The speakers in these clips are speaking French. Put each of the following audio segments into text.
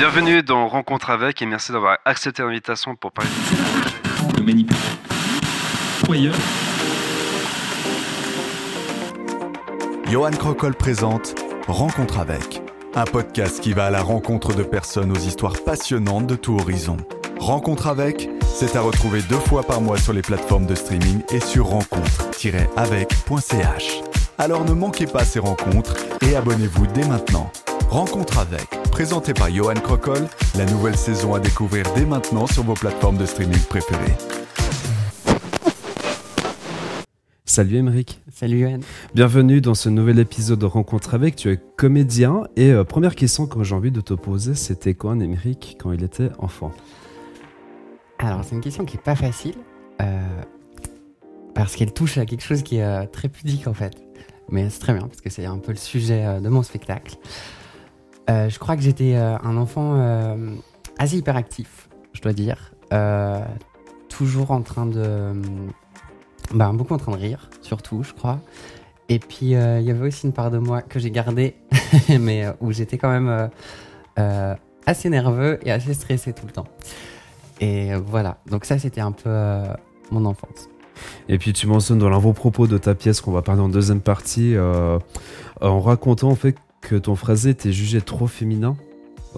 Bienvenue dans Rencontre avec et merci d'avoir accepté l'invitation pour parler Le manipulateur. Johan Crocol présente Rencontre avec, un podcast qui va à la rencontre de personnes aux histoires passionnantes de tout horizon. Rencontre avec, c'est à retrouver deux fois par mois sur les plateformes de streaming et sur rencontre-avec.ch. Alors ne manquez pas ces rencontres et abonnez-vous dès maintenant. Rencontre avec, présenté par Johan Crocol, la nouvelle saison à découvrir dès maintenant sur vos plateformes de streaming préférées. Salut Émeric. Salut Johan. Bienvenue dans ce nouvel épisode de Rencontre avec. Tu es comédien et euh, première question que j'ai envie de te poser, c'était quoi un Émeric quand il était enfant? Alors c'est une question qui est pas facile euh, parce qu'elle touche à quelque chose qui est euh, très pudique en fait. Mais c'est très bien parce que c'est un peu le sujet euh, de mon spectacle. Euh, je crois que j'étais euh, un enfant euh, assez hyperactif, je dois dire. Toujours en train de. Bah, beaucoup en train de rire, surtout, je crois. Et puis, il y avait aussi une part de moi que j'ai gardée, mais où j'étais quand même assez nerveux et assez stressé tout le temps. Et voilà, donc ça, c'était un peu mon enfance. Et puis tu mentionnes dans l'avant-propos de ta pièce qu'on va parler en deuxième partie, en racontant en fait que ton phrasé était jugé trop féminin.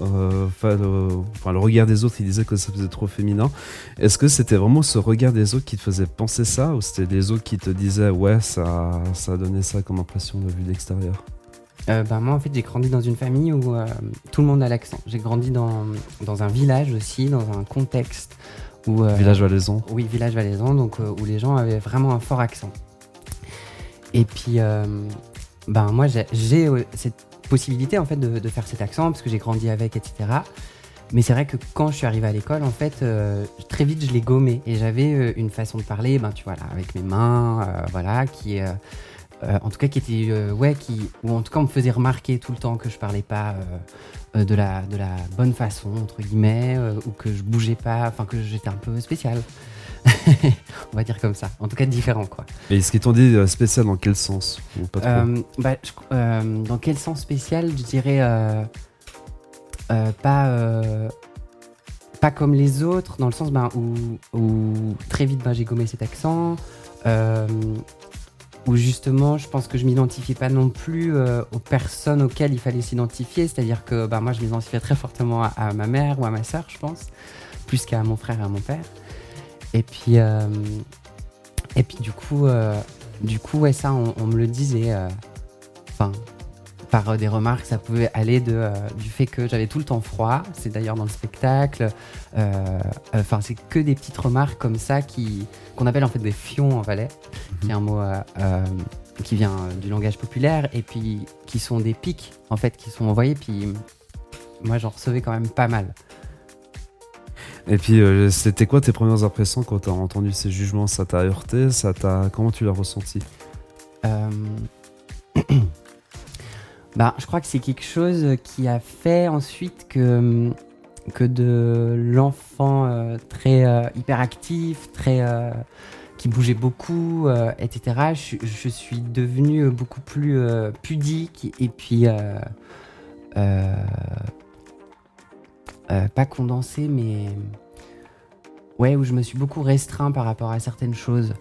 Euh, Enfin, le, enfin, le regard des autres, il disait que ça faisait trop féminin. Est-ce que c'était vraiment ce regard des autres qui te faisait penser ça, ou c'était les autres qui te disaient ouais, ça, ça donnait ça comme impression de vue d'extérieur? Euh, bah, moi, en fait, j'ai grandi dans une famille où euh, tout le monde a l'accent. J'ai grandi dans, dans un village aussi, dans un contexte où. euh, Village valaisan. Oui, village valaisan, donc euh, où les gens avaient vraiment un fort accent. Et puis, euh, ben moi, j'ai- euh, cette possibilité en fait de, de faire cet accent parce que j'ai grandi avec, etc. Mais c'est vrai que quand je suis arrivé à l'école, en fait, euh, très vite, je l'ai gommé et j'avais euh, une façon de parler, ben tu vois là, avec mes mains, euh, voilà, qui en tout cas, qui était, ouais, qui, ou en tout cas, on me faisait remarquer tout le temps que je parlais pas de la, de la bonne façon entre guillemets, ou que je bougeais pas, enfin que j'étais un peu spécial. on va dire comme ça. En tout cas, différent, quoi. Et ce qu'ils t'ont dit euh, spécial dans quel sens Ou pas trop Euh, bah, je- euh, dans quel sens spécial Je dirais euh, pas, pas comme les autres, dans le sens ben, où, où très vite ben, j'ai gommé cet accent, où justement je pense que je m'identifiais pas non plus aux personnes auxquelles il fallait s'identifier, c'est-à-dire que ben, moi je m'identifiais très fortement à, à ma mère ou à ma soeur, je pense, plus qu'à mon frère et à mon père. Et puis, euh, et puis du coup, euh, du coup, ouais, ça, on, on me le disait. euh, Enfin, par des remarques, ça pouvait aller de, euh, du fait que j'avais tout le temps froid. C'est d'ailleurs dans le spectacle. euh, Enfin, c'est que des petites remarques comme ça qui qu'on appelle en fait des fions en valais, qui est un mot euh, qui vient du langage populaire et puis qui sont des pics en fait qui sont envoyés. Puis moi, j'en recevais quand même pas mal. Et puis, euh, c'était quoi tes premières impressions quand t'as entendu ces jugements? Ça t'a heurté? Ça t'a comment tu l'as ressenti? Euh, bah, je crois que c'est quelque chose qui a fait ensuite que, que de l'enfant euh, très hyperactif, très, qui bougeait beaucoup, etc. Je, je suis devenu beaucoup plus pudique et puis euh, pas condensé, mais ouais, où je me suis beaucoup restreint par rapport à certaines choses.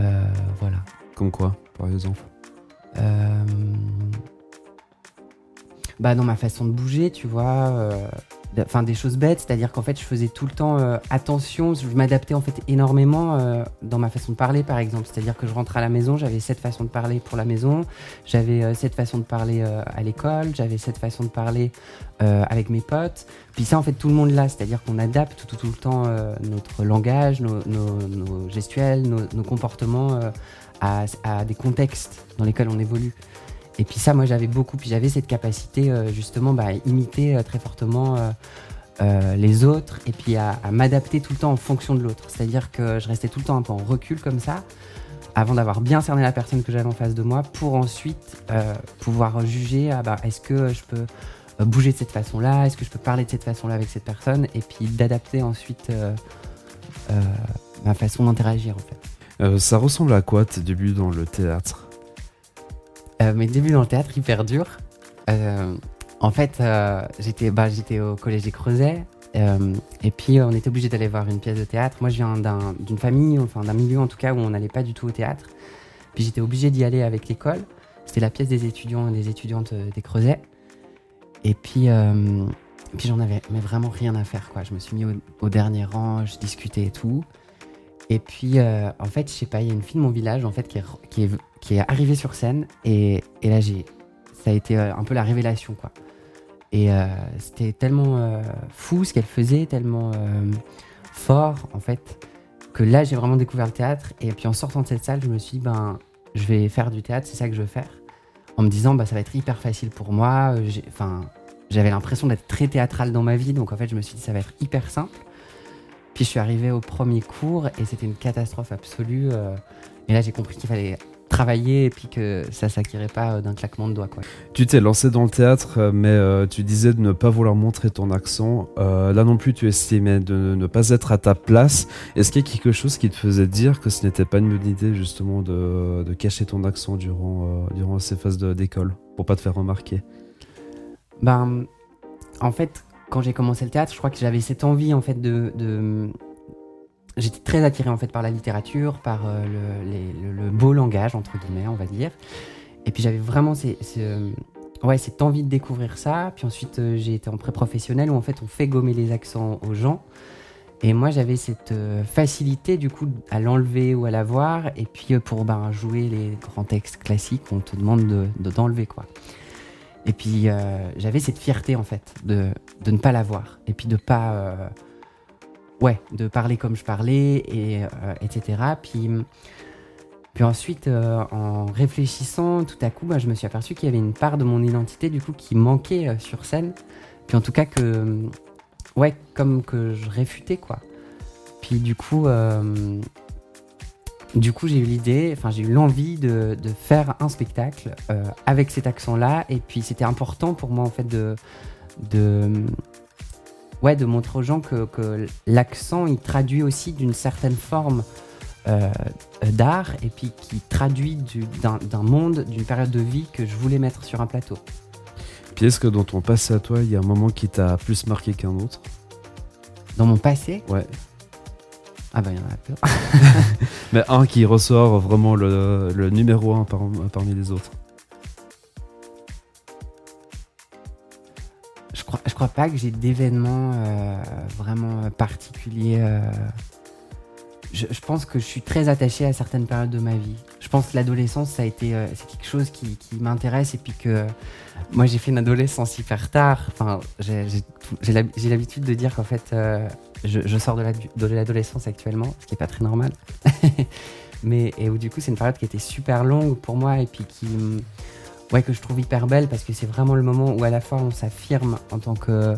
Euh, voilà. Comme quoi, par exemple Euh, Bah dans ma façon de bouger, tu vois, enfin des choses bêtes, c'est-à-dire qu'en fait je faisais tout le temps euh, attention, je m'adaptais en fait énormément euh, dans ma façon de parler par exemple, c'est-à-dire que je rentrais à la maison, j'avais cette façon de parler pour la maison, j'avais euh, cette façon de parler euh, à l'école, j'avais cette façon de parler avec mes potes, puis ça en fait tout le monde là, c'est-à-dire qu'on adapte tout, tout, tout le temps notre langage, nos, nos- nos gestuels, nos, comportements à des contextes dans lesquels on évolue. Et puis ça, moi, j'avais beaucoup. Puis j'avais cette capacité, euh, justement, bah, à imiter euh, très fortement euh, les autres et puis à, m'adapter tout le temps en fonction de l'autre. C'est-à-dire que je restais tout le temps un peu en recul comme ça, avant d'avoir bien cerné la personne que j'avais en face de moi, pour ensuite pouvoir juger, ah, bah, est-ce que je peux bouger de cette façon-là, est-ce que je peux parler de cette façon-là avec cette personne, et puis d'adapter ensuite ma façon d'interagir en fait. Ça ressemble à quoi tes débuts dans le théâtre? Euh, mes débuts dans le théâtre hyper durs. Euh, En fait, euh, j'étais bah, au collège des Creusets. et puis, on était obligé d'aller voir une pièce de théâtre. Moi, je viens d'un- d'une famille, enfin d'un milieu en tout cas, où on n'allait pas du tout au théâtre. Puis, j'étais obligé d'y aller avec l'école. C'était la pièce des étudiants et des étudiantes des Creusets. Et puis, puis j'en avais mais vraiment rien à faire. Quoi. Je me suis mis au, au dernier rang, je discutais et tout. Et puis, euh, en fait, je sais pas, il y a une fille de mon village en fait, qui, est, qui, est, arrivée sur scène. Et, et là, j'ai, ça a été euh, un peu la révélation. quoi. Et euh, c'était tellement fou ce qu'elle faisait, tellement fort en fait, que là, j'ai vraiment découvert le théâtre. Et puis, en sortant de cette salle, je me suis dit, ben, je vais faire du théâtre, c'est ça que je veux faire. En me disant, bah, ça va être hyper facile pour moi. J'avais l'impression d'être très théâtral dans ma vie, donc en fait, je me suis dit, ça va être hyper simple. Puis je suis arrivé au premier cours et c'était une catastrophe absolue. euh, et là, j'ai compris qu'il fallait travailler et puis que ça s'acquirait pas euh, d'un claquement de doigts. Quoi. Tu t'es lancé dans le théâtre, euh, mais euh, tu disais de ne pas vouloir montrer ton accent. Euh, là non plus, tu estimais de ne pas être à ta place. Est-ce qu'il y a quelque chose qui te faisait dire que ce n'était pas une bonne idée justement de, de cacher ton accent durant, euh, durant ces phases d'école pour pas te faire remarquer? Ben, en fait, quand j'ai commencé le théâtre, je crois que j'avais cette envie en fait de. J'étais très attiré en fait par la littérature, par euh, le, beau langage entre guillemets, on va dire. Et puis j'avais vraiment ces- ce- ouais, cette envie de découvrir ça. Puis ensuite, euh, j'ai été en pré-professionnel où en fait on fait gommer les accents aux gens. Et moi, j'avais cette euh, facilité du coup à l'enlever ou à l'avoir. Et puis pour ben, jouer les grands textes classiques, on te demande de- de- d'enlever quoi. Et puis euh, j'avais cette fierté en fait de, de ne pas l'avoir et puis de pas euh, ouais de parler comme je parlais et euh, etc. Puis puis ensuite en réfléchissant tout à coup bah, je me suis aperçu qu'il y avait une part de mon identité du coup qui manquait sur scène. Puis en tout cas que ouais comme que je réfutais quoi. Puis du coup du coup, j'ai eu l'idée, enfin, j'ai eu l'envie de, de faire un spectacle euh, avec cet accent-là. Et puis, c'était important pour moi, en fait, de, de, ouais, de montrer aux gens que, que l'accent, il traduit aussi d'une certaine forme euh, d'art et puis qui traduit du- d'un d'un monde, d'une période de vie que je voulais mettre sur un plateau. Puis est-ce que dans ton passé à toi, il y a un moment qui t'a plus marqué qu'un autre Dans mon passé, Ouais. Ah bah, il y en a plein. Mais un qui ressort vraiment le, le numéro un par- parmi les autres. Je crois, je crois pas que j'ai d'événements euh, vraiment particuliers. euh. Je, je pense que je suis très attaché à certaines périodes de ma vie. Je pense que l'adolescence, ça a été, euh, c'est quelque chose qui, qui m'intéresse et puis que euh, moi j'ai fait une adolescence hyper tard. Enfin, j'ai j'ai tout- j'ai l'hab- j'ai l'habitude de dire qu'en fait, euh, je, sors de l'adolescence actuellement, ce qui est pas très normal. Mais et où du coup, c'est une période qui était super longue pour moi et puis qui, ouais, que je trouve hyper belle parce que c'est vraiment le moment où à la fois on s'affirme en tant que,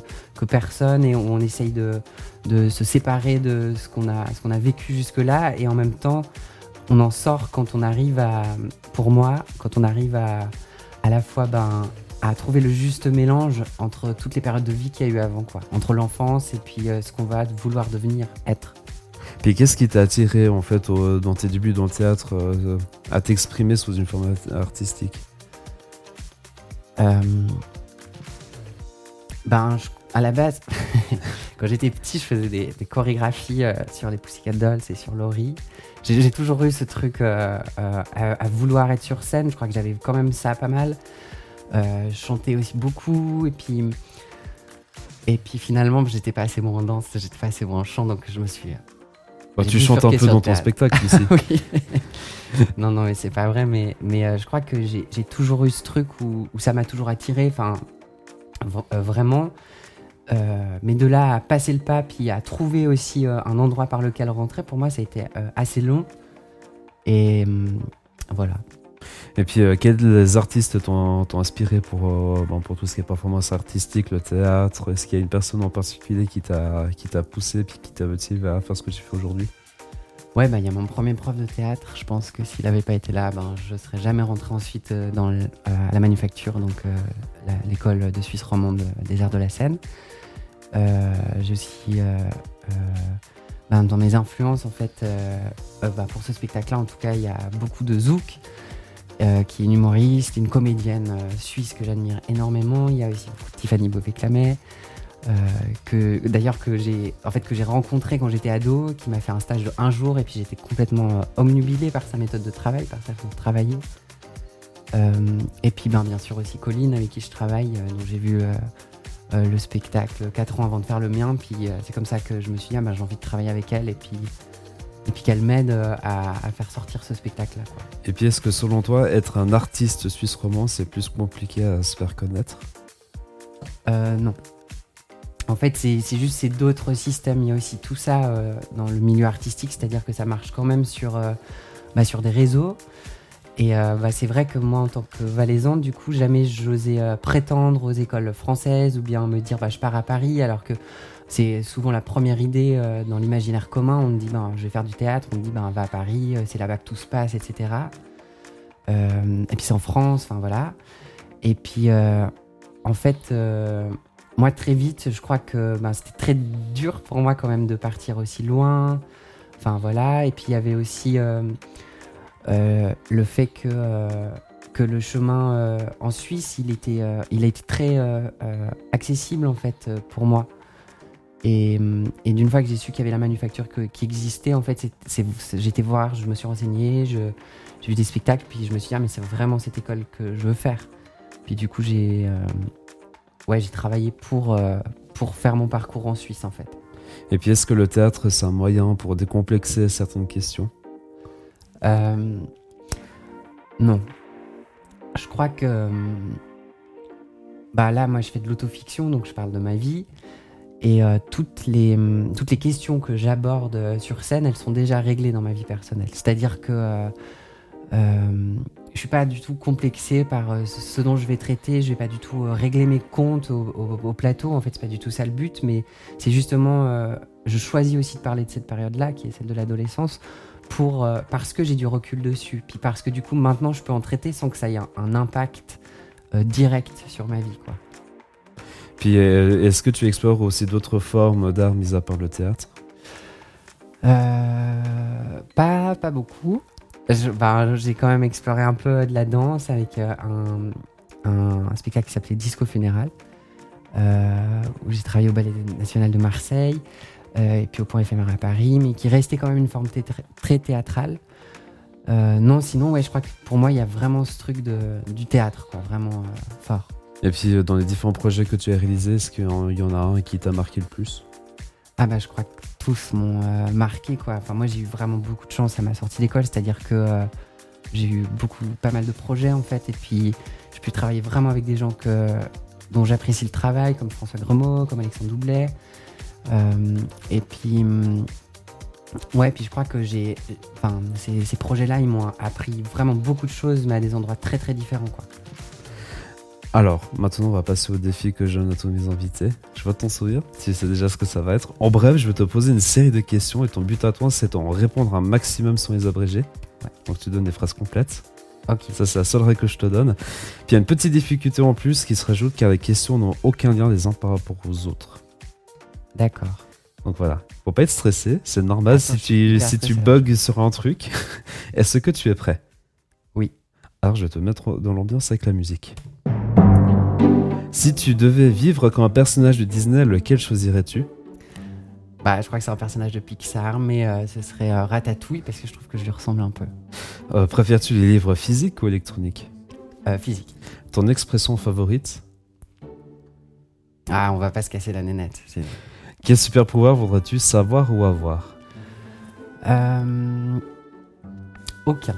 personne et on essaye de, de se séparer de ce qu'on a, a vécu jusque-là et en même temps on en sort quand on arrive à, pour moi, quand on arrive à à la fois ben, à trouver le juste mélange entre toutes les périodes de vie qu'il y a eu avant, quoi, entre l'enfance et puis euh, ce qu'on va vouloir devenir, être. Puis qu'est-ce qui t'a attiré en fait au- dans tes débuts dans le théâtre euh, à t'exprimer sous une forme art- artistique? Euh, ben, je- à la base, quand j'étais petit, je faisais des, des chorégraphies euh, sur les Pussycat Dolls et sur Laurie. J'ai toujours eu ce truc à, à vouloir être sur scène. Je crois que j'avais quand même ça pas mal. Euh, je chantais aussi beaucoup et puis et puis finalement, j'étais pas assez bon en danse, j'étais pas assez bon en chant, donc je me suis Bah, Tu chantes un peu dans ton spectacle ici. non, non, mais c'est pas vrai, mais, mais euh, je crois que j'ai toujours eu ce truc où, où ça m'a toujours attiré, enfin, euh, vraiment. Euh, mais de là à passer le pas, puis à trouver aussi euh, un endroit par lequel rentrer, pour moi, ça a été euh, assez long. Et hum, voilà. Et puis euh, quels artistes t'ont inspiré pour, euh, pour tout ce qui est performance artistique, le théâtre? Est-ce qu'il y a une personne en particulier qui t'a poussé puis qui t'a motivé à faire ce que tu fais aujourd'hui? Ouais, bah, il y a mon premier prof de théâtre. Je pense que s'il n'avait pas été là, ben, je ne serais jamais rentré ensuite euh, dans la manufacture, donc l'école de Suisse romande des arts de la. Euh, J'ai aussi, ben, dans mes influences, en fait, bah, pour ce spectacle-là, en tout cas, il y a beaucoup de zouk. Euh, qui est une humoriste, une comédienne euh, suisse que j'admire énormément. Il y a aussi Tiffany Beauvais-Clamet, euh, d'ailleurs que j'ai en fait rencontré quand j'étais ado, qui m'a fait un stage de un jour et puis j'étais complètement omnubilé par sa méthode de travail, par sa façon de travailler. Et puis ben, bien sûr aussi Colline avec qui je travaille, dont j'ai vu le spectacle 4 ans avant de faire le mien. Puis c'est comme ça que je me suis dit, ah, ben, j'ai envie de travailler avec elle et puis, et puis qu'elle m'aide euh, à, à faire sortir ce spectacle-là. Et puis, est-ce que selon toi, être un artiste suisse roman, c'est plus compliqué à se faire connaître? Euh, non. En fait, c'est juste c'est d'autres systèmes. Il y a aussi tout ça euh, dans le milieu artistique, c'est-à-dire que ça marche quand même sur, euh, bah, sur des réseaux. Et euh, bah, c'est vrai que moi, en tant que valaisante, du coup, jamais j'osais prétendre aux écoles françaises ou bien me dire bah, je pars à Paris, alors que c'est souvent la première idée euh, dans l'imaginaire commun. On me dit ben, je vais faire du théâtre, on me dit ben, va à Paris, euh, c'est là-bas que tout se passe, etc. Euh, et puis c'est en France, enfin voilà. Et puis en fait, moi très vite, je crois que ben, c'était très dur pour moi quand même de partir aussi loin. Enfin voilà. Et puis il y avait aussi le fait que, que le chemin en Suisse, il, était, il a été très accessible en fait pour moi. Et, hum, et d'une fois que j'ai su qu'il y avait la manufacture que- qui existait, en fait, j'étais voir, je me suis renseigné, j'ai vu des spectacles, puis je me suis dit, ah, mais c'est vraiment cette école que je veux faire. Puis du coup, j'ai euh, ouais, travaillé pour, euh, pour faire mon parcours en Suisse, en fait. Et puis, est-ce que le théâtre, c'est un moyen pour décomplexer certaines questions? Euh, non. Je crois que. euh, Bah là, moi, je fais de l'autofiction, donc je parle de ma vie. Et euh, toutes, les, hum, toutes les questions que j'aborde euh, sur scène, elles sont déjà réglées dans ma vie personnelle. C'est-à-dire que euh, euh, je suis pas du tout complexé par euh, ce dont je vais traiter. Je vais pas du tout régler mes comptes au, au- au plateau. En fait, c'est pas du tout ça le but, mais c'est justement. je choisis aussi de parler de cette période-là, qui est celle de l'adolescence, pour, parce que j'ai du recul dessus. Puis parce que du coup, maintenant, je peux en traiter sans que ça ait un, un impact direct sur ma vie. Quoi. Puis, euh, est-ce que tu explores aussi d'autres formes d'art mis à part le théâtre? Euh, pas, beaucoup. Bah, j'ai quand même exploré un peu de la danse avec euh, un, spectacle qui s'appelait Disco Funéral, où j'ai travaillé au Ballet National de Marseille, et puis au Point éphémère à Paris, mais qui restait quand même une forme très théâtrale. Non, sinon, je crois que pour moi, il y a vraiment ce truc de, du théâtre, quoi, vraiment fort. Et puis, euh, dans les différents projets que tu as réalisés, est-ce qu'il y en a un qui t'a marqué le plus? Ah bah je crois que tous m'ont euh, marqué quoi. Enfin moi j'ai eu vraiment beaucoup de chance à ma sortie d'école, c'est-à-dire que euh, j'ai eu beaucoup, pas mal de projets en fait, et puis j'ai pu travailler vraiment avec des gens que, dont j'apprécie le travail, comme François Gremaud, comme Alexandre Doublet. Et puis hum, ouais, puis je crois que j'ai, enfin ces, ces projets-là ils m'ont appris vraiment beaucoup de choses, mais à des endroits très très différents quoi. Alors, maintenant, on va passer au défi que je donne à tous mes invités. Je vois ton sourire, tu sais déjà ce que ça va être. En bref, je vais te poser une série de questions et ton but à toi, c'est d'en répondre un maximum sans les abréger. Donc, tu donnes des phrases complètes. Ok. Ça, c'est la seule règle que je te donne. Puis, il y a une petite difficulté en plus qui se rajoute car les questions n'ont aucun lien les uns par rapport aux autres. D'accord. Donc voilà, faut pas être stressé, c'est normal Attends, si tu, si tu bugs sur un truc. Est-ce que tu es prêt? Oui. Alors je vais te mettre dans l'ambiance avec la musique. Si tu devais vivre comme un personnage de Disney, lequel choisirais-tu? Bah je crois que c'est un personnage de Pixar, mais euh, ce serait euh, Ratatouille parce que je trouve que je lui ressemble un peu. Euh, Préfères-tu les livres physiques ou électroniques? Euh, physique. Ton expression favorite? Ah, on va pas se casser la nénette. Quel super pouvoir voudrais-tu savoir ou avoir? Euh, Aucun.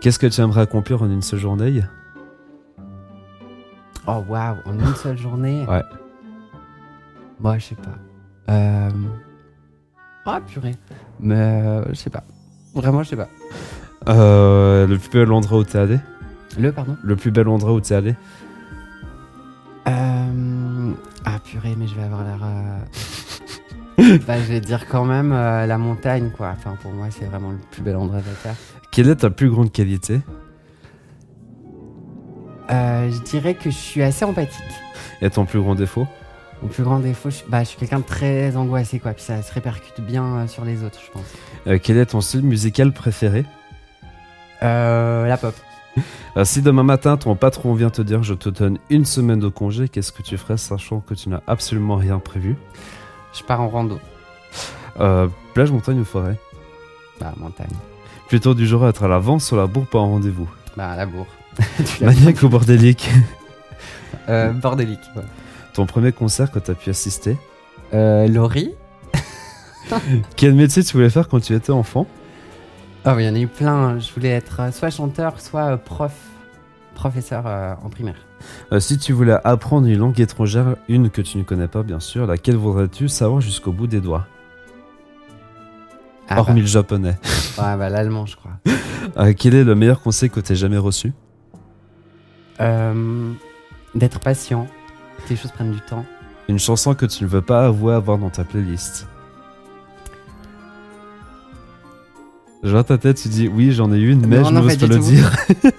Qu'est-ce que tu aimerais accomplir en une seule journée? Oh waouh, en une seule journée? Ouais. Moi, je sais pas. Euh... Ah, purée. Mais euh, je sais pas. Vraiment, je sais pas. Euh, Le plus bel endroit où t'es allé? Le, pardon? Le plus bel endroit où t'es allé? Euh... Ah, purée, mais je vais avoir l'air. euh, bah, je vais dire quand même euh, la montagne, quoi. Enfin, pour moi, c'est vraiment le plus bel endroit de la Terre. Quelle est ta plus grande qualité? Euh, je dirais que je suis assez empathique. et ton plus grand défaut? Mon plus grand défaut, je, bah, je suis quelqu'un de très angoissé, quoi. Puis ça se répercute bien euh, sur les autres, je pense. Euh, Quel est ton style musical préféré? Euh, la pop. Si demain matin ton patron vient te dire je te donne une semaine de congé, qu'est-ce que tu ferais sachant que tu n'as absolument rien prévu? Je pars en rando. Euh, Plage, montagne ou forêt? Bah, montagne. Plutôt du genre à être à l'avance sur la bourre pas en rendez-vous. Bah, la bourre. Maniaque ou bordélique? Euh, bordélique. ouais. Ton premier concert que tu as pu assister? Euh, Laurie Quel métier tu voulais faire quand tu étais enfant? Oh, il y en a eu plein. Je voulais être euh, soit chanteur, soit euh, prof. Professeur euh, en primaire. Euh, Si tu voulais apprendre une langue étrangère, une que tu ne connais pas bien sûr, laquelle voudrais-tu savoir jusqu'au bout des doigts? Ah, Hormis le japonais. bah, ouais, bah, l'allemand, je crois. Euh, quel est le meilleur conseil que tu aies jamais reçu? Euh, D'être patient. Que les choses prennent du temps. Une chanson que tu ne veux pas avouer avoir dans ta playlist Je vois ta tête, tu dis oui, j'en ai une, mais Non, je n'ose pas le tout. dire.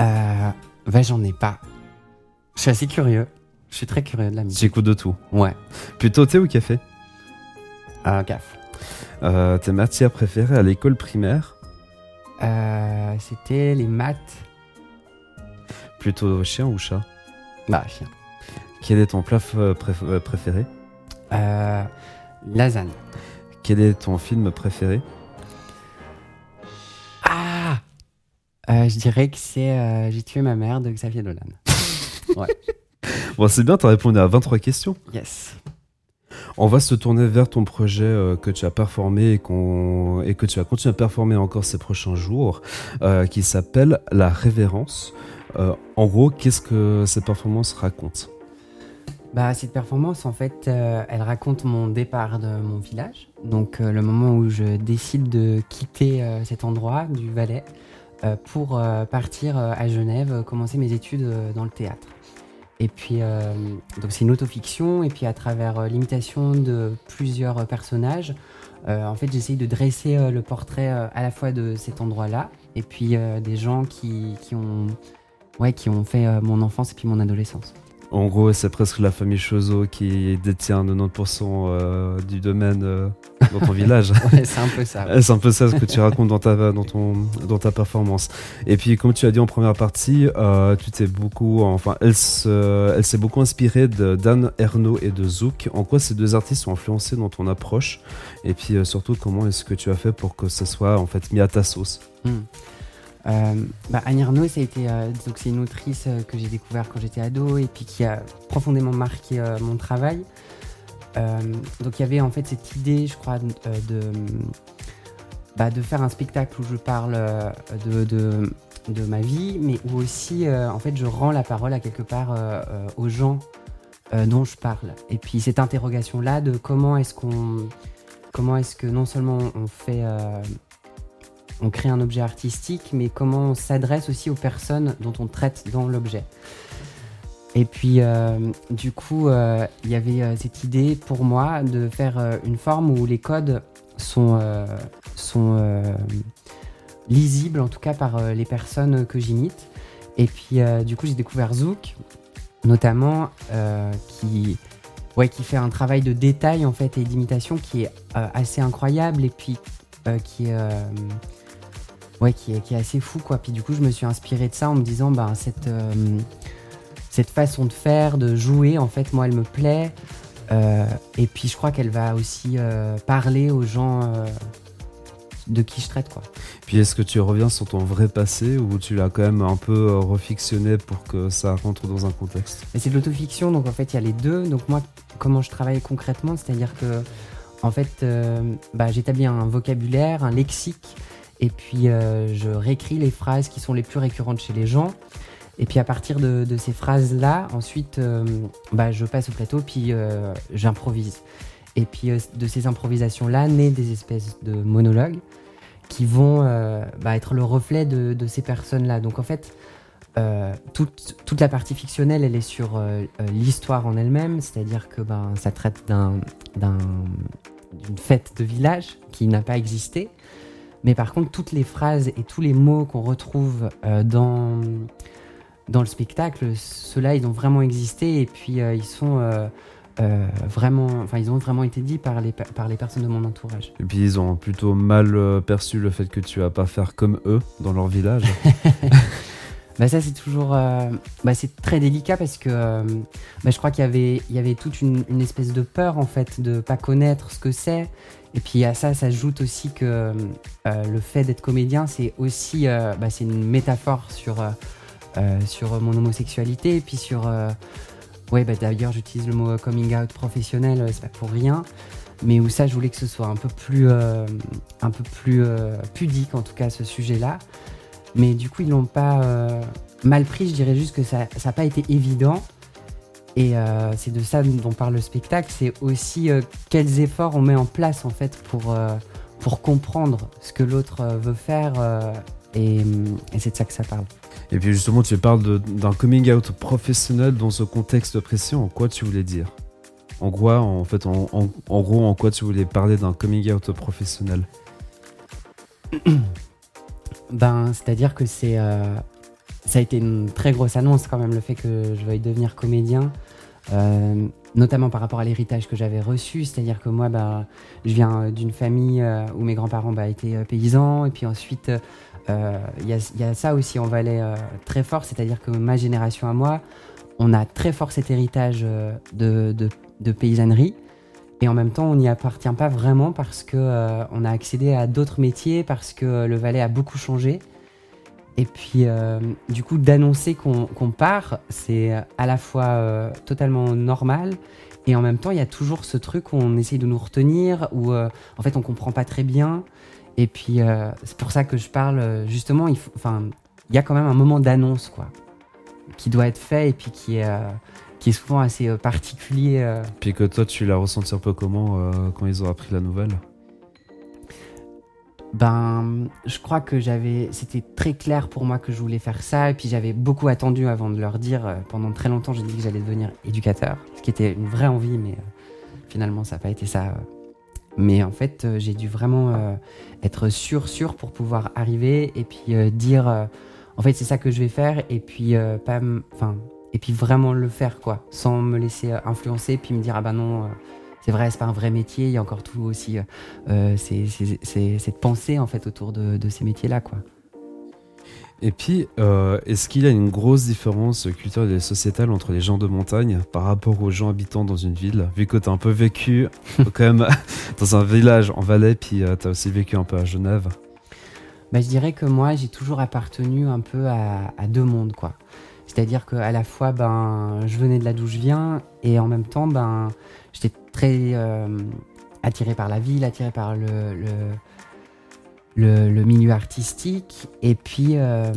Euh, bah, j'en ai pas. Je suis assez curieux. Je suis très curieux de la musique. écoutes de tout. Ouais. Plutôt thé ou café? Euh, gaffe. Euh, Tes matières préférées à l'école primaire Euh, C'était les maths. Plutôt chien ou chat Bah, chien. Quel est ton plat f- préf- euh, préféré Euh, lasagne. Quel est ton film préféré Ah Euh, Je dirais que c'est euh, J'ai tué ma mère de Xavier Dolan. Bon, c'est bien, t'as répondu à 23 questions. Yes. On va se tourner vers ton projet euh, que tu as performé et, que tu vas continuer à performer encore ces prochains jours, euh, qui s'appelle La Révérence. Euh, en gros, qu'est-ce que cette performance raconte? Bah, cette performance, en fait, elle raconte mon départ de mon village. Donc, le moment où je décide de quitter cet endroit du Valais pour partir à Genève, commencer mes études dans le théâtre. Et puis, euh, donc c'est une autofiction, et puis à travers euh, l'imitation de plusieurs euh, personnages, en fait, j'essaye de dresser le portrait à la fois de cet endroit-là, et puis des gens qui, ont, qui ont fait mon enfance et puis mon adolescence. En gros, c'est presque la famille Chozo qui détient 90% euh, du domaine euh, dans ton village. Ouais, c'est un peu ça. ouais. C'est un peu ça ce que tu racontes dans ta, dans, ton, dans ta performance. Et puis, comme tu as dit en première partie, euh, tu t'es beaucoup, enfin, elle se- elle s'est beaucoup inspirée de Dan Erno et de Zouk. En quoi ces deux artistes ont influencé dans ton approche? Et puis, surtout, comment est-ce que tu as fait pour que ce soit en fait mis à ta sauce? Hmm. Euh, bah, Annie Arnaud, ça a été, euh, donc c'est une autrice euh, que j'ai découvert quand j'étais ado et puis qui a profondément marqué euh, mon travail. Donc il y avait en fait cette idée, je crois, de, bah, de faire un spectacle où je parle de, de, de ma vie, mais où aussi en fait je rends la parole à quelque part aux gens dont je parle. Et puis cette interrogation là de comment est-ce qu'on, comment est-ce que non seulement on fait on crée un objet artistique, mais comment on s'adresse aussi aux personnes dont on traite dans l'objet. Et puis, euh, du coup, euh, il y avait euh, cette idée pour moi de faire une forme où les codes sont, lisibles, en tout cas par les personnes que j'imite. Et puis, du coup, j'ai découvert Zouk, notamment, qui, qui fait un travail de détail en fait et d'imitation qui est assez incroyable et puis qui est. ouais, qui est, qui est assez fou, quoi. Puis du coup, je me suis inspiré de ça en me disant, ben, cette, euh, cette façon de faire, de jouer, en fait, moi, elle me plaît. Euh, et puis, je crois qu'elle va aussi euh, parler aux gens de qui je traite, quoi. Puis, est-ce que tu reviens sur ton vrai passé ou tu l'as quand même un peu refictionné pour que ça rentre dans un contexte? C'est de l'autofiction, donc en fait, il y a les deux. Donc moi, comment je travaille concrètement, c'est-à-dire que, en fait, euh, bah, j'établis un vocabulaire, un lexique, et puis euh, je réécris les phrases qui sont les plus récurrentes chez les gens. Et puis à partir de, ces phrases-là, ensuite, euh, bah, je passe au plateau, puis euh, j'improvise. Et puis de ces improvisations-là naissent des espèces de monologues qui vont bah, être le reflet de, ces personnes-là. Donc en fait, toute, toute la partie fictionnelle, elle est sur l'histoire en elle-même, c'est-à-dire que ben, ça traite d'un, d'un- d'une fête de village qui n'a pas existé. Mais par contre, toutes les phrases et tous les mots qu'on retrouve euh, dans, dans le spectacle, ceux-là, ils ont vraiment existé et puis euh, ils sont euh, vraiment, enfin, ils ont vraiment été dits par les, par les personnes de mon entourage. Et puis ils ont plutôt mal perçu le fait que tu vas pas faire comme eux dans leur village. bah ça c'est toujours, bah, c'est très délicat parce que bah, je crois qu'il y avait, il y avait toute une, une, espèce de peur en fait de pas connaître ce que c'est. Et puis à ça s'ajoute aussi que le fait d'être comédien, c'est aussi, bah, c'est une métaphore sur mon homosexualité et puis sur Ouais, bah, d'ailleurs, j'utilise le mot euh, coming out professionnel, euh, c'est pas pour rien. Mais où ça, je voulais que ce soit un peu plus, euh, un peu plus pudique, en tout cas, ce sujet-là. Mais du coup, ils l'ont pas mal pris. Je dirais juste que ça n'a pas été évident. Et c'est de ça dont parle le spectacle. C'est aussi quels efforts on met en place, en fait, pour, pour comprendre ce que l'autre veut faire. et c'est de ça que ça parle. Et puis justement, tu parles d'un coming out professionnel dans ce contexte précis. En quoi tu voulais dire? En gros, en fait, en, gros, en quoi tu voulais parler d'un coming out professionnel? Ben, c'est-à-dire que c'est, euh, ça a été une très grosse annonce quand même le fait que je veuille devenir comédien. Euh, notamment par rapport à l'héritage que j'avais reçu, c'est-à-dire que moi, bah, je viens d'une famille euh, où mes grands-parents bah, étaient paysans, et puis ensuite, il euh, y, a ça aussi en Valais euh, très fort, c'est-à-dire que ma génération à moi, on a très fort cet héritage euh, de, paysannerie. Et en même temps, on n'y appartient pas vraiment parce qu'on on a accédé à d'autres métiers, parce que le Valais a beaucoup changé. Et puis, du coup, d'annoncer qu'on part, c'est à la fois totalement normal. Et en même temps, il y a toujours ce truc où on essaye de nous retenir, où en fait, on comprend pas très bien. Et puis, euh, c'est pour ça que je parle, euh, justement, il, enfin, il y a quand même un moment d'annonce, quoi, qui doit être fait et puis qui est, euh, qui est souvent assez particulier. Puis que toi, tu l'as ressenti un peu comment quand ils ont appris la nouvelle? Ben, je crois que j'avais, c'était très clair pour moi que je voulais faire ça, et puis j'avais beaucoup attendu avant de leur dire. Pendant très longtemps, j'ai dit que j'allais devenir éducateur, ce qui était une vraie envie, mais finalement, ça n'a pas été ça mais en fait, euh, j'ai dû vraiment euh, être sûr, sûr pour pouvoir arriver et puis euh, dire, en fait, c'est ça que je vais faire et puis pas, enfin, et puis vraiment le faire quoi, sans me laisser influencer puis me dire ah bah non, c'est vrai, c'est pas un vrai métier. Il y a encore tout aussi, c'est cette pensée en fait autour de, de ces métiers là quoi. Et puis, euh, est-ce qu'il y a une grosse différence culturelle et sociétale entre les gens de montagne par rapport aux gens habitant dans une ville? Vu que tu as un peu vécu quand même dans un village en Valais, puis euh, tu as aussi vécu un peu à Genève. Bah, je dirais que moi, j'ai toujours appartenu un peu à, deux mondes, quoi. C'est-à-dire qu'à la fois, ben, je venais de là d'où je viens, et en même temps, ben, j'étais très euh, attiré par la ville, attiré par le milieu artistique. Et puis, euh,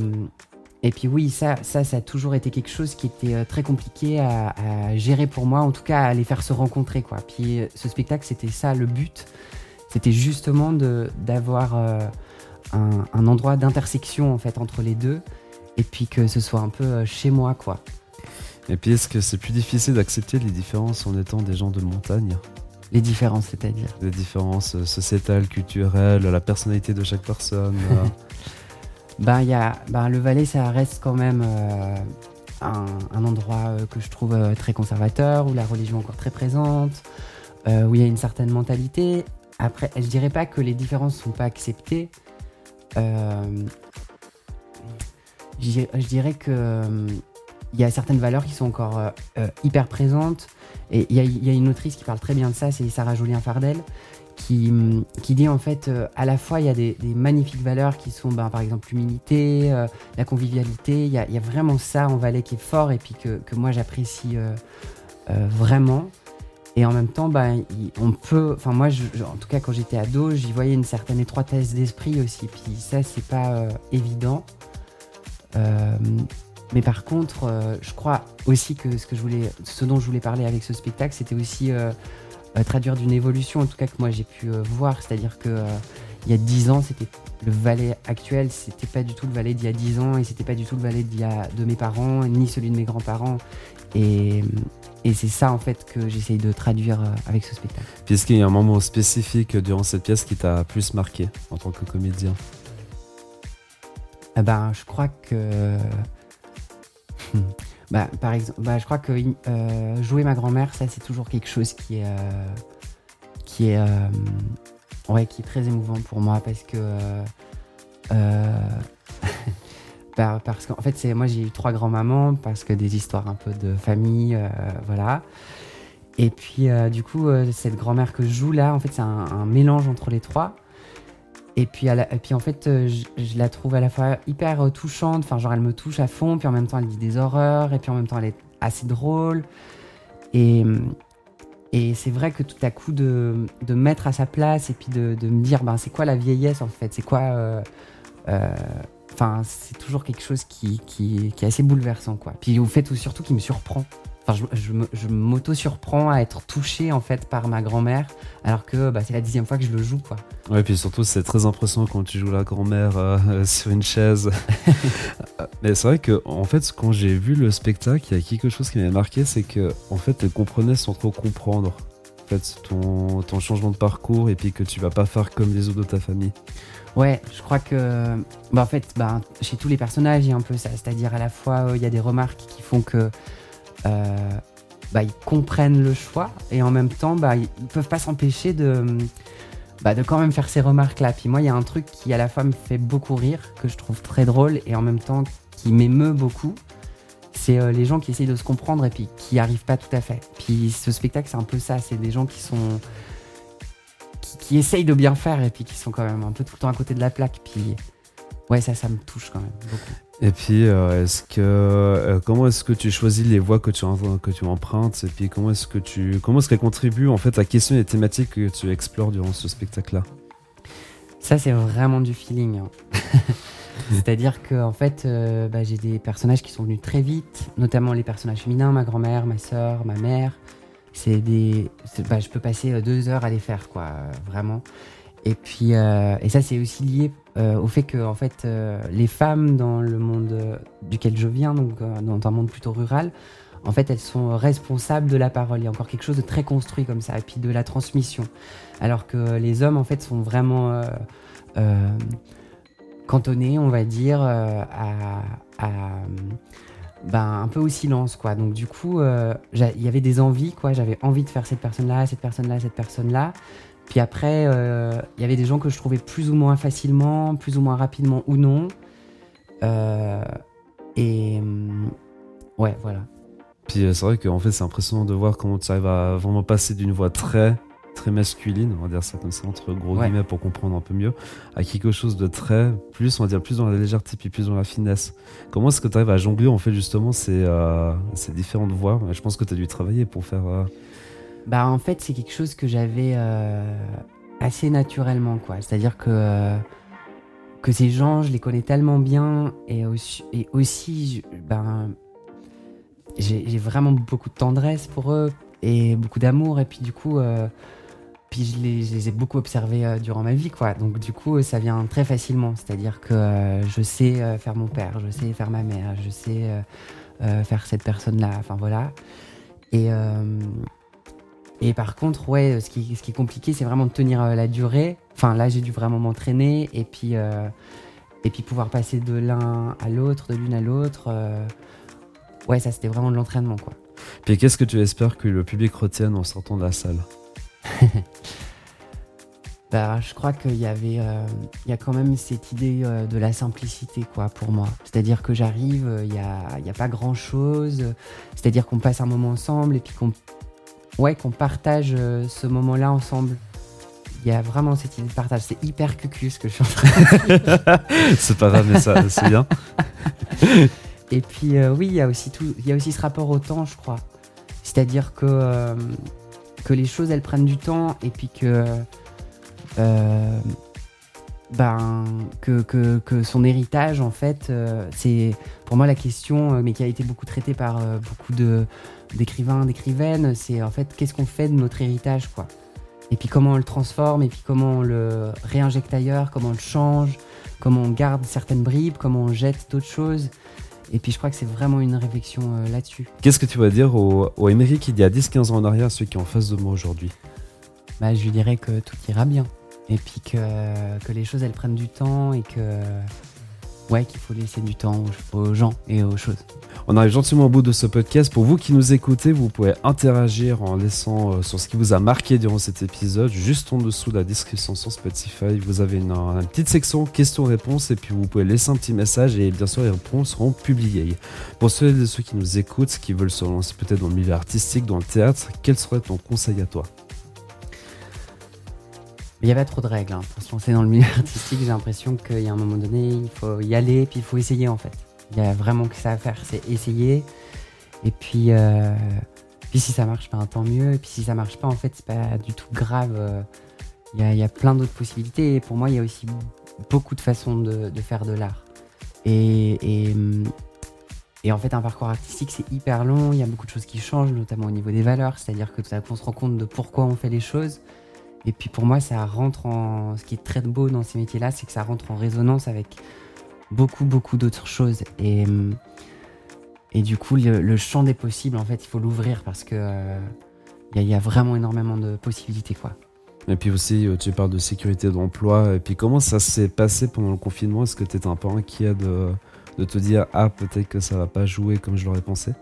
et puis oui, ça, ça, ça a toujours été quelque chose qui était euh, très compliqué à, gérer pour moi, en tout cas à les faire se rencontrer. Quoi. Puis ce spectacle, c'était ça le but. C'était justement d'avoir un, endroit d'intersection fait entre les deux, et puis que ce soit un peu chez moi, quoi. Et puis est-ce que c'est plus difficile d'accepter les différences en étant des gens de montagne? Les différences, c'est-à-dire? Les différences euh, sociétales, culturelles, la personnalité de chaque personne. Euh. ben, y a, ben, le Valais, ça reste quand même euh, un, endroit que je trouve très conservateur, où la religion est encore très présente, où il y a une certaine mentalité. Après, je dirais pas que les différences sont pas acceptées. je dirais que il y a certaines valeurs qui sont encore hyper présentes et il y, a une autrice qui parle très bien de ça, c'est Sarah Julien Fardel, qui, qui, dit en fait euh, à la fois il y a des, magnifiques valeurs qui sont ben, par exemple l'humilité, euh, la convivialité, il y, a, vraiment ça en Valais qui est fort et puis que, que moi j'apprécie euh, vraiment. Et en même temps, ben, on peut, enfin moi en tout cas quand j'étais ado, j'y voyais une certaine étroitesse d'esprit aussi, puis ça c'est pas évident. Mais par contre, euh, je crois aussi que ce, que je voulais, ce dont je voulais parler avec ce spectacle, c'était aussi euh, euh, traduire d'une évolution, en tout cas que moi j'ai pu voir. C'est-à-dire que il y a dix ans, c'était le Valais actuel, c'était pas du tout le Valais d'il y a dix ans, et c'était pas du tout le Valais de mes parents, ni celui de mes grands-parents. Et, et c'est ça en fait que j'essaye de traduire avec ce spectacle. Puis est-ce qu'il y a un moment spécifique durant cette pièce qui t'a plus marqué en tant que comédien? Eh ben, je crois que Bah, par exemple, bah, je crois que euh, jouer ma grand-mère, ça c'est toujours quelque chose qui est, euh, euh, très émouvant pour moi parce que, bah, parce qu'en fait, c'est moi j'ai eu trois grands-mamans parce que des histoires un peu de famille, voilà. Et puis du coup, cette grand-mère que je joue là, en fait, c'est un mélange entre les trois. Et puis, et puis en fait, euh, je, la trouve à la fois hyper euh, touchante, enfin genre elle me touche à fond, puis en même temps elle dit des horreurs, et puis en même temps elle est assez drôle. Et, et c'est vrai que tout à coup de, de mettre à sa place et puis de, de me dire, ben, c'est quoi la vieillesse en fait, c'est quoi... Euh, enfin, c'est toujours quelque chose qui, qui, qui, est assez bouleversant, quoi. Puis au fait, surtout qui me surprend. Enfin, je, je m'auto-surprends à être touché en fait par ma grand-mère, alors que bah, c'est la dixième fois que je le joue, quoi. Ouais, puis surtout, c'est très impressionnant quand tu joues la grand-mère euh, sur une chaise. Mais c'est vrai que, en fait, quand j'ai vu le spectacle, il y a quelque chose qui m'a marqué, c'est que, en fait, elle comprenait sans trop comprendre. En fait, ton, ton changement de parcours et puis que tu vas pas faire comme les autres de ta famille. Ouais, je crois que, bah, en fait, bah, chez tous les personnages, il y a un peu ça. C'est-à-dire, à la fois, euh, il y a des remarques qui font que euh, bah, ils comprennent le choix et en même temps, bah, ils peuvent pas s'empêcher de, bah, de quand même faire ces remarques-là. Puis moi, il y a un truc qui à la fois me fait beaucoup rire, que je trouve très drôle et en même temps qui m'émeut beaucoup. C'est euh, les gens qui essayent de se comprendre et puis qui n'y arrivent pas tout à fait. Puis ce spectacle, c'est un peu ça. C'est des gens qui sont. Qui, qui, essayent de bien faire et puis qui sont quand même un peu tout le temps à côté de la plaque. Puis ouais, ça, ça me touche quand même beaucoup. Et puis, euh, euh, comment est-ce que tu choisis les voix que tu empruntes? Et puis comment est-ce que tu comment est-ce qu'elles contribuent en fait à questionner les thématiques que tu explores durant ce spectacle-là? Ça, c'est vraiment du feeling. Hein. C'est-à-dire que en fait, euh, bah, j'ai des personnages qui sont venus très vite, notamment les personnages féminins, ma grand-mère, ma soeur, ma mère. C'est des, bah, je peux passer deux heures à les faire, quoi, vraiment. Et puis, et ça, c'est aussi lié euh, au fait que, en fait, euh, les femmes dans le monde duquel je viens, donc dans un monde plutôt rural, en fait, elles sont responsables de la parole. Il y a encore quelque chose de très construit comme ça, et puis de la transmission. Alors que les hommes, en fait, sont vraiment cantonnés, on va dire, à, ben, un peu au silence, quoi. Donc, du coup, il y avait des envies, quoi. J'avais envie de faire cette personne-là, cette personne-là, cette personne-là. Puis après, euh, il y avait des gens que je trouvais plus ou moins facilement, plus ou moins rapidement ou non. Euh, et mm, ouais, voilà. Puis euh, c'est vrai qu'en fait, c'est impressionnant de voir comment tu arrives à vraiment passer d'une voix très très masculine, on va dire ça comme ça entre gros guillemets pour comprendre un peu mieux, à quelque chose de très plus, on va dire plus dans la légèreté puis plus dans la finesse. Comment est-ce que tu arrives à jongler en fait justement ces, ces différentes voix? Je pense que tu as dû travailler pour faire bah en fait c'est quelque chose que j'avais euh, assez naturellement quoi. C'est-à-dire que euh, que ces gens je les connais tellement bien et aussi, ben j'ai vraiment beaucoup de tendresse pour eux et beaucoup d'amour et puis du coup euh, puis je les, ai beaucoup observés durant ma vie quoi. Donc du coup ça vient très facilement. C'est-à-dire que je sais faire mon père, je sais faire ma mère, je sais faire cette personne là. Enfin voilà. Et et par contre, ouais, ce qui, ce qui est compliqué, c'est vraiment de tenir euh, la durée. Enfin, là, j'ai dû vraiment m'entraîner et puis, euh, et puis pouvoir passer de l'un à l'autre, de l'une à l'autre. Euh. Ouais, ça, c'était vraiment de l'entraînement, quoi. Puis qu'est-ce que tu espères que le public retienne en sortant de la salle? Bah, je crois qu'il y avait, il y a quand même cette idée de la simplicité, quoi, pour moi. C'est-à-dire que j'arrive, il n'y a, y a pas grand-chose. C'est-à-dire qu'on passe un moment ensemble et puis qu'on ouais, qu'on partage euh, ce moment-là ensemble. Il y a vraiment cette idée de partage. C'est hyper cucu ce que je suis en train de dire. c'est pas grave, mais ça, c'est bien. Et puis, euh, oui, il y, a aussi tout, il y a aussi ce rapport au temps, je crois. C'est-à-dire que, euh, que les choses, elles prennent du temps et puis que. ben, que, que, que, son héritage, en fait, c'est pour moi la question, mais qui a été beaucoup traitée par beaucoup de, d'écrivains, d'écrivaines, c'est en fait qu'est-ce qu'on fait de notre héritage, quoi. Et puis comment on le transforme, et puis comment on le réinjecte ailleurs, comment on le change, comment on garde certaines bribes, comment on jette d'autres choses. Et puis je crois que c'est vraiment une réflexion euh, là-dessus. Qu'est-ce que tu vas dire au, au Émeric il y a 10-15 ans en arrière, ceux qui sont en face de moi aujourd'hui? Bah, Je lui dirais que tout ira bien. Et puis que, que les choses elles prennent du temps et que, ouais, qu'il faut laisser du temps aux, gens et aux choses. On arrive gentiment au bout de ce podcast. Pour vous qui nous écoutez, vous pouvez interagir en laissant euh, sur ce qui vous a marqué durant cet épisode. Juste en dessous de la description sur Spotify, vous avez une, une petite section questions-réponses et puis vous pouvez laisser un petit message et bien sûr les réponses seront publiées. Pour ceux et ceux qui nous écoutent, qui veulent se lancer peut-être dans le milieu artistique, dans le théâtre, quel serait ton conseil à toi? Il n'y a pas trop de règles hein. pour se lancer dans le milieu artistique. J'ai l'impression qu'il y a un moment donné, il faut y aller, puis il faut essayer en fait. Il y a vraiment que ça à faire, c'est essayer. Et puis, euh, puis si ça marche, ben, tant mieux. Et puis si ça marche pas, en fait, c'est pas du tout grave. Il y, a, il y a plein d'autres possibilités. Et pour moi, il y a aussi beaucoup de façons de, faire de l'art. Et, et en fait, un parcours artistique, c'est hyper long. Il y a beaucoup de choses qui changent, notamment au niveau des valeurs. C'est-à-dire que tout à coup, on se rend compte de pourquoi on fait les choses. Et puis pour moi, ça rentre en. Ce qui est très beau dans ces métiers-là, c'est que ça rentre en résonance avec beaucoup, beaucoup d'autres choses. Et, et du coup, le, champ des possibles, en fait, il faut l'ouvrir parce que euh, il y, a- vraiment énormément de possibilités, quoi. Et puis aussi, euh, tu parles de sécurité d'emploi. Et puis comment ça s'est passé pendant le confinement? Est-ce que tu étais un peu inquiet de, de te dire Ah, peut-être que ça va pas jouer comme je l'aurais pensé?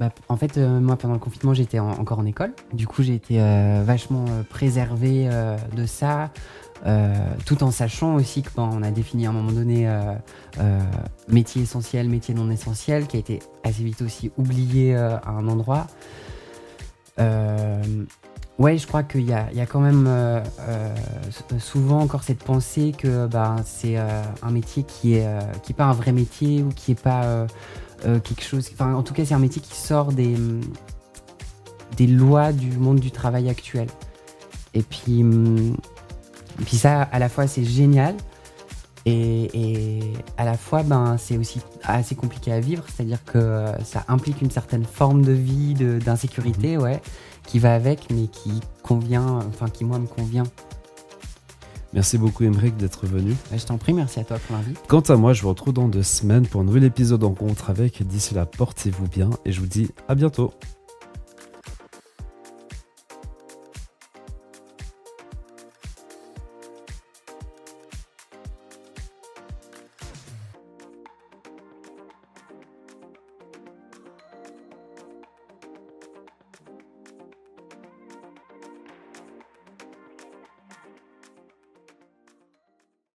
Bah, en fait, euh, moi, pendant le confinement, j'étais en- encore en école. Du coup, j'ai été euh, vachement euh, préservée de ça, tout en sachant aussi que quand on a défini à un moment donné métier essentiel, métier non essentiel, qui a été assez vite aussi oublié à un endroit. Ouais, je crois qu'il y a, quand même souvent encore cette pensée que bah, c'est un métier qui est, euh, qui pas un vrai métier ou qui est pas quelque chose. Enfin, en tout cas, c'est un métier qui sort des, hum, des lois du monde du travail actuel. Et puis, hum, et puis ça, à la fois, c'est génial. Et, et à la fois, ben, c'est aussi assez compliqué à vivre, c'est-à-dire que euh, ça implique une certaine forme de vie, d'insécurité, ouais, qui va avec, mais qui convient, enfin, qui moi me convient. Merci beaucoup, Emmerich, d'être venu. Ouais, je t'en prie, merci à toi pour l'invite. Quant à moi, je vous retrouve dans deux semaines pour un nouvel épisode en rencontre avec. D'ici là, portez-vous bien et je vous dis à bientôt.